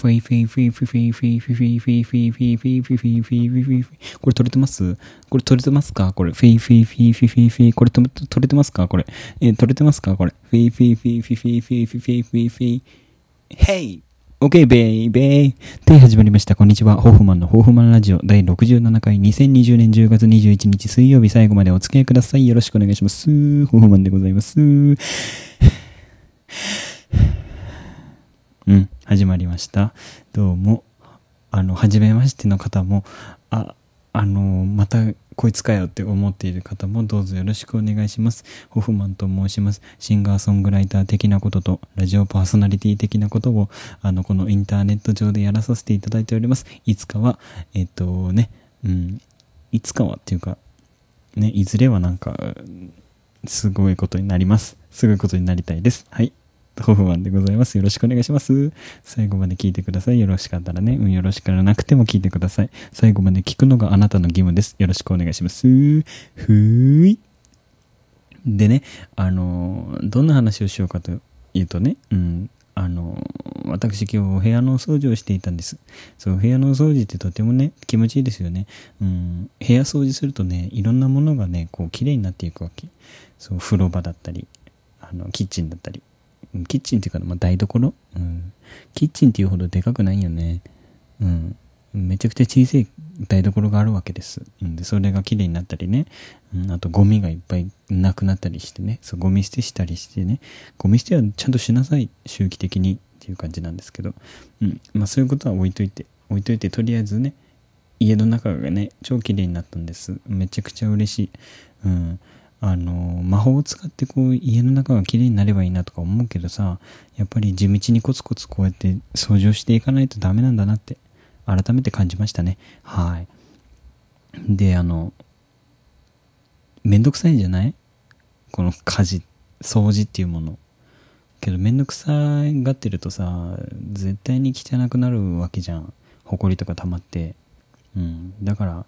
フィーフィフィフィフィフィフィフィフィフィフィフィフィフィフィフィフィこれ取れてますこれ取れてますかこれフィフィフィフィフィフィこれ取れてますかこれえ取れてますかこれフィフィフィフィフィフィフィフィーフィフィー Hey! OK, ベイベイで、始まりました。こんにちは。ホフマンのホフマンラジオ第67回2020年10月21日水曜日最後までお付き合いください。よろしくお願いします。ホフマンでございます。うん、始まりました。どうも。あの、はじめましての方も、あ、あの、またこいつかよって思っている方もどうぞよろしくお願いします。ホフマンと申します。シンガーソングライター的なことと、ラジオパーソナリティ的なことを、あの、このインターネット上でやらさせていただいております。いつかは、えっとね、うん、いつかはっていうか、ね、いずれはなんか、すごいことになります。すごいことになりたいです。はい。ホフマンでございます。よろしくお願いします。最後まで聞いてください。よろしかったらね。うん、よろしからなくても聞いてください。最後まで聞くのがあなたの義務です。よろしくお願いします。ふーい。でね、あの、どんな話をしようかというとね、うん、あの、私今日お部屋のお掃除をしていたんです。そう、お部屋のお掃除ってとてもね、気持ちいいですよね。うん、部屋掃除するとね、いろんなものがね、こう、綺麗になっていくわけ。そう、風呂場だったり、あの、キッチンだったり。キッチンっていうか、まあ、台所、うん、キッチンっていうほどでかくないよね。うん。めちゃくちゃ小さい台所があるわけです。うん、で、それが綺麗になったりね。うん、あとゴミがいっぱいなくなったりしてね。そう、ゴミ捨てしたりしてね。ゴミ捨てはちゃんとしなさい。周期的にっていう感じなんですけど。うん。まあそういうことは置いといて、置いといて、とりあえずね、家の中がね、超綺麗になったんです。めちゃくちゃ嬉しい。うん。あの、魔法を使ってこう家の中が綺麗になればいいなとか思うけどさ、やっぱり地道にコツコツこうやって掃除をしていかないとダメなんだなって改めて感じましたね。はい。で、あの、めんどくさいんじゃない？この家事、掃除っていうもの。けどめんどくさがってるとさ、絶対に汚くなるわけじゃん。埃とか溜まって。うん。だから、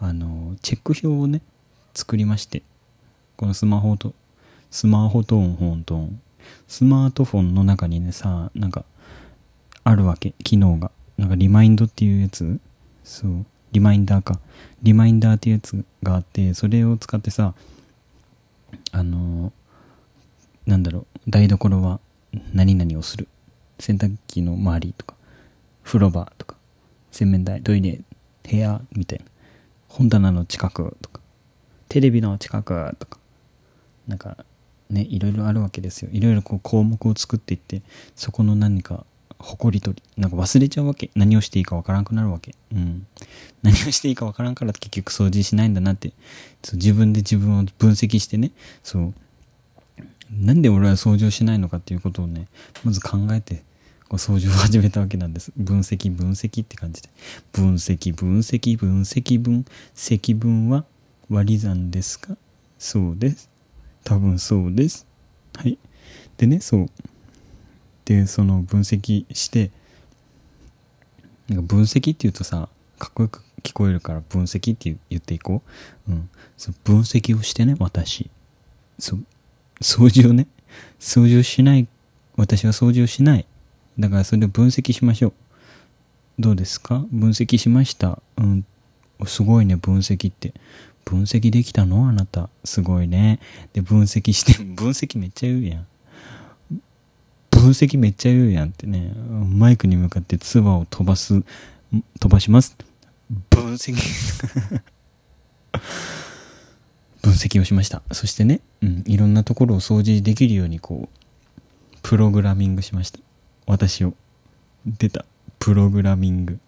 あの、チェック表をね、作りまして。このスマホと、スマホトーン、フォントーン。スマートフォンの中にね、さ、なんか、あるわけ、機能が。なんか、リマインドっていうやつ？そう、リマインダーか。リマインダーっていうやつがあって、それを使ってさ、あのなんだろう、台所は何々をする。洗濯機の周りとか、風呂場とか、洗面台、トイレ、部屋みたいな。本棚の近くとか、テレビの近くとか、なんかねいろいろあるわけですよ。いろいろこう項目を作っていってそこの何か誇り取りなんか忘れちゃうわけ。何をしていいかわからんくなるわけ。うん。何をしていいかわからんから結局掃除しないんだなって。そう自分で自分を分析してね。そう。なんで俺は掃除をしないのかっていうことをねまず考えてこう掃除を始めたわけなんです。分析分析って感じで。分析分析分析分積分は割り算ですか？そうです。多分そうです。はい。でね、そう。で、その分析して、なんか分析って言うとさ、かっこよく聞こえるから分析って言っていこう。うん。そ分析をしてね、私。そう。掃除をね、掃除をしない。私は掃除をしない。だからそれで分析しましょう。どうですか？分析しました。うん。すごいね、分析って。分析できたの？あなた。すごいね。で、分析して、分析めっちゃ言うやん。分析めっちゃ言うやんってね。マイクに向かって唾を飛ばす、飛ばします。分析 分析をしました。そしてね、うん、いろんなところを掃除できるようにこう、プログラミングしました。私を。出た。プログラミング。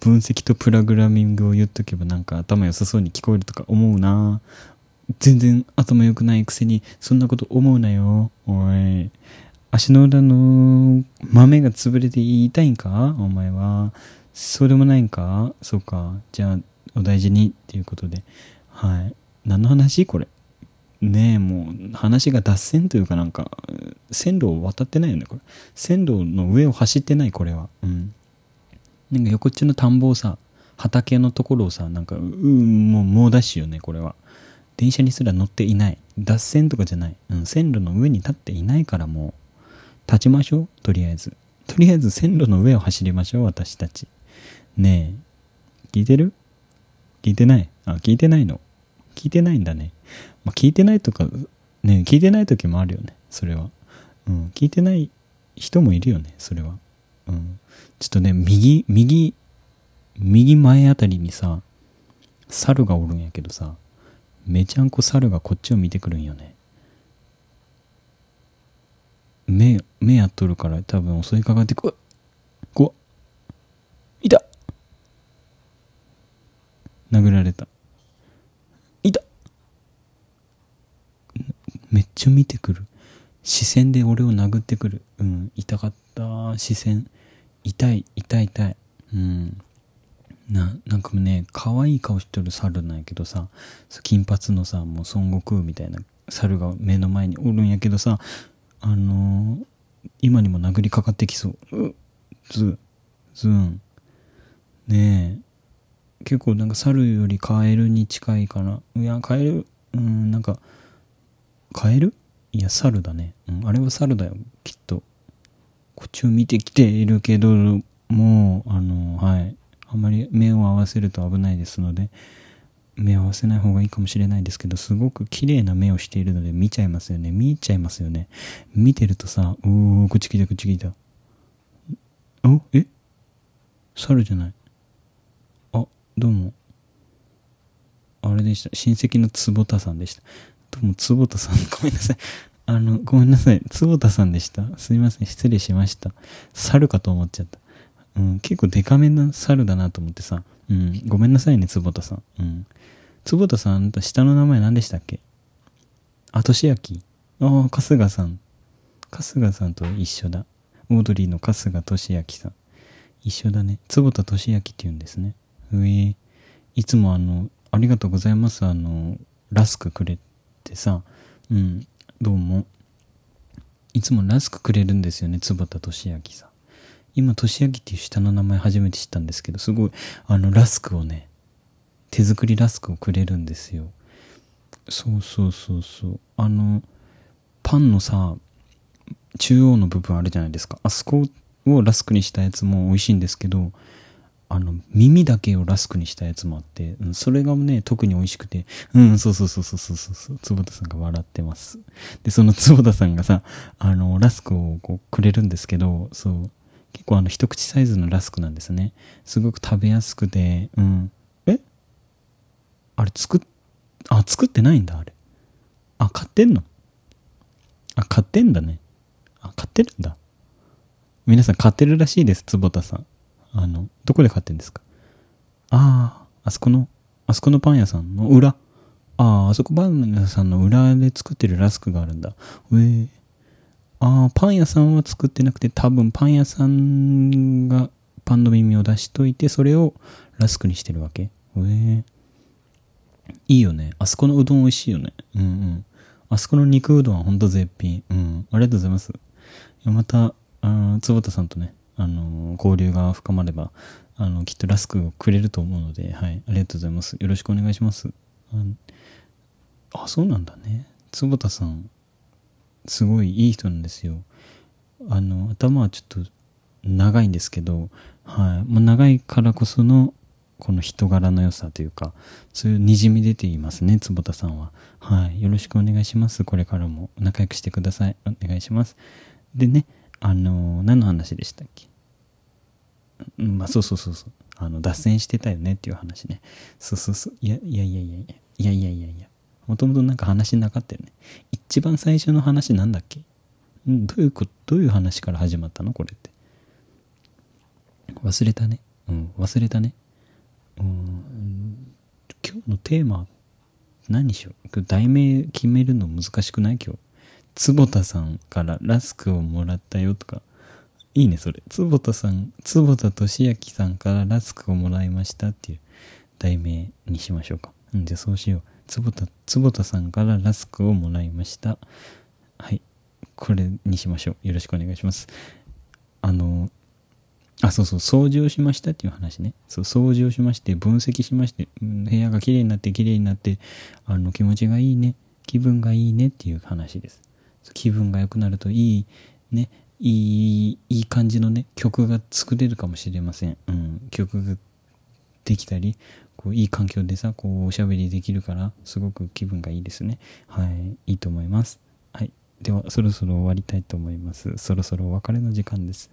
分析とプログラミングを言っとけばなんか頭良さそうに聞こえるとか思うな全然頭良くないくせにそんなこと思うなよ。おい。足の裏の豆が潰れて痛いんか？お前は。そうでもないんか？そうか。じゃあ、お大事にっていうことで。はい。何の話これ？ねえ、もう話が脱線というかなんか、線路を渡ってないよね、これ。線路の上を走ってない、これは。うん。なんか横っちの田んぼをさ、畑のところをさ、なんか、うん、もう猛ダッシュよね、これは。電車にすら乗っていない。脱線とかじゃない。うん、線路の上に立っていないからもう、立ちましょう、とりあえず。とりあえず線路の上を走りましょう、私たち。ねえ。聞いてる？聞いてない？あ、聞いてないの？聞いてないんだね。まあ、聞いてないとか、ね聞いてない時もあるよね。それは。うん。聞いてない人もいるよね。それは。ちょっとね、右、右、右前あたりにさ、猿がおるんやけどさ、めちゃんこ猿がこっちを見てくるんよね。目、目やっとるから多分襲いかかってくわ怖っいた殴られた。いためっちゃ見てくる。視線で俺を殴ってくる。うん痛かった視線。痛い痛い痛いうんななんかね可愛い顔しとる猿なんやけどさ金髪のさもう孫悟空みたいな猿が目の前におるんやけどさあのー、今にも殴りかかってきそう。うズズン。ねえ。結構なんか猿よりカエルに近いかな。いや、カエル、うん、なんか、カエル？いや、猿だね。うん、あれは猿だよ、きっと。こっちを見てきているけど、もう、あの、はい。あんまり目を合わせると危ないですので、目を合わせない方がいいかもしれないですけど、すごく綺麗な目をしているので見ちゃいますよね。見ちゃいますよね。見てるとさ、おー、こっち来た、こっち来た。おえ？猿じゃない。あ、どうも。あれでした。親戚の坪田さんでした。どうも、坪田さん、ごめんなさい。あの、ごめんなさい。坪田さんでした。すいません。失礼しました。猿かと思っちゃった。うん、結構デカめな猿だなと思ってさ。うん、ごめんなさいね、坪田さん。うん。坪田さん、あなた下の名前何でしたっけ？あ、としあき。ああ、春日さん。春日さんと一緒だ。オードリーの春日俊明さん。一緒だね。坪田俊明って言うんですね。うえいつもあの、ありがとうございます。あの、ラスクくれてさ。うん、どうも。いつもラスクくれるんですよね、坪田俊明さん。今、俊明っていう下の名前初めて知ったんですけど、すごい、あの、ラスクをね、手作りラスクをくれるんですよ。そうそうそうそう。あの、パンのさ、中央の部分あるじゃないですか。あそこをラスクにしたやつも美味しいんですけど、あの、耳だけをラスクにしたやつもあって、うん、それがね、特に美味しくて、うん、そうそうそうそうそうそう、坪田さんが笑ってます。で、その坪田さんがさ、あの、ラスクをこうくれるんですけど、そう、結構あの、一口サイズのラスクなんですね。すごく食べやすくて、うん。え？あれ作っ、あ、作ってないんだ、あれ。あ、買ってんの？あ、買ってんだね。あ、買ってるんだ。皆さん買ってるらしいです、坪田さん。あの、どこで買ってんですか？ああ、あそこの、あそこのパン屋さんの裏。ああ、あそこパン屋さんの裏で作ってるラスクがあるんだ。ええー。ああ、パン屋さんは作ってなくて、多分パン屋さんがパンの耳を出しといて、それをラスクにしてるわけ。ええー。いいよね。あそこのうどん美味しいよね。うんうん。あそこの肉うどんはほんと絶品。うん。ありがとうございます。また、あ坪田さんとね、あの、交流が深まれば、あの、きっとラスクをくれると思うので、はい。ありがとうございます。よろしくお願いします。あ、あそうなんだね。坪田さん、すごいいい人なんですよ。あの、頭はちょっと長いんですけど、はい。まあ、長いからこその、この人柄の良さというか、そういう滲み出ていますね、坪田さんは。はい。よろしくお願いします。これからも仲良くしてください。お願いします。でね、あのー、何の話でしたっけ？うん、まあ、そうそうそうそう。あの、脱線してたよねっていう話ね。そうそうそう。いや、いやいやいやいや。いやいやいやいや。もともとなんか話なかったよね。一番最初の話なんだっけ？どういうこと、どういう話から始まったの？これって。忘れたね。うん、忘れたね。うん今日のテーマ何にしよう？題名決めるの難しくない？今日坪田さんからラスクをもらったよとかいいねそれ。坪田さん坪田俊明さんからラスクをもらいましたっていう題名にしましょうか。うんじゃあそうしよう。坪田坪田さんからラスクをもらいました。はい。これにしましょう。よろしくお願いします。あのあ、そうそう、掃除をしましたっていう話ね。そう、掃除をしまして、分析しまして、部屋が綺麗になって綺麗になって、あの、気持ちがいいね、気分がいいねっていう話です。気分が良くなるといいね、いい、いい感じのね、曲が作れるかもしれません。うん、曲ができたり、こう、いい環境でさ、こう、おしゃべりできるから、すごく気分がいいですね。はい、いいと思います。はい。では、そろそろ終わりたいと思います。そろそろお別れの時間です。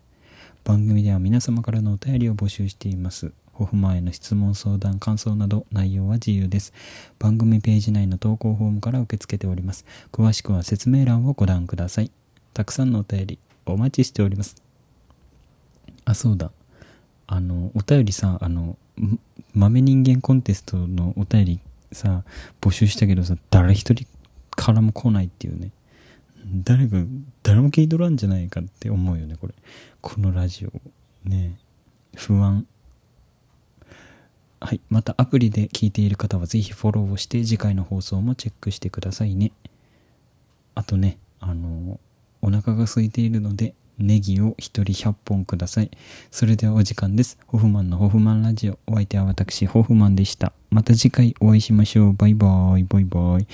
番組では皆様からのお便りを募集しています。ホフマへの質問、相談、感想など内容は自由です。番組ページ内の投稿フォームから受け付けております。詳しくは説明欄をご覧ください。たくさんのお便りお待ちしております。あ、そうだ。あの、お便りさ、あの、豆人間コンテストのお便りさ、募集したけどさ、誰一人からも来ないっていうね。誰か、誰も聞いとらんじゃないかって思うよね、これ。このラジオ。ね不安。はい。またアプリで聞いている方はぜひフォローをして次回の放送もチェックしてくださいね。あとね、あの、お腹が空いているのでネギを一人100本ください。それではお時間です。ホフマンのホフマンラジオ。お相手は私、ホフマンでした。また次回お会いしましょう。バイバーイ、バイバーイ。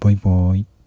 バイバーイ。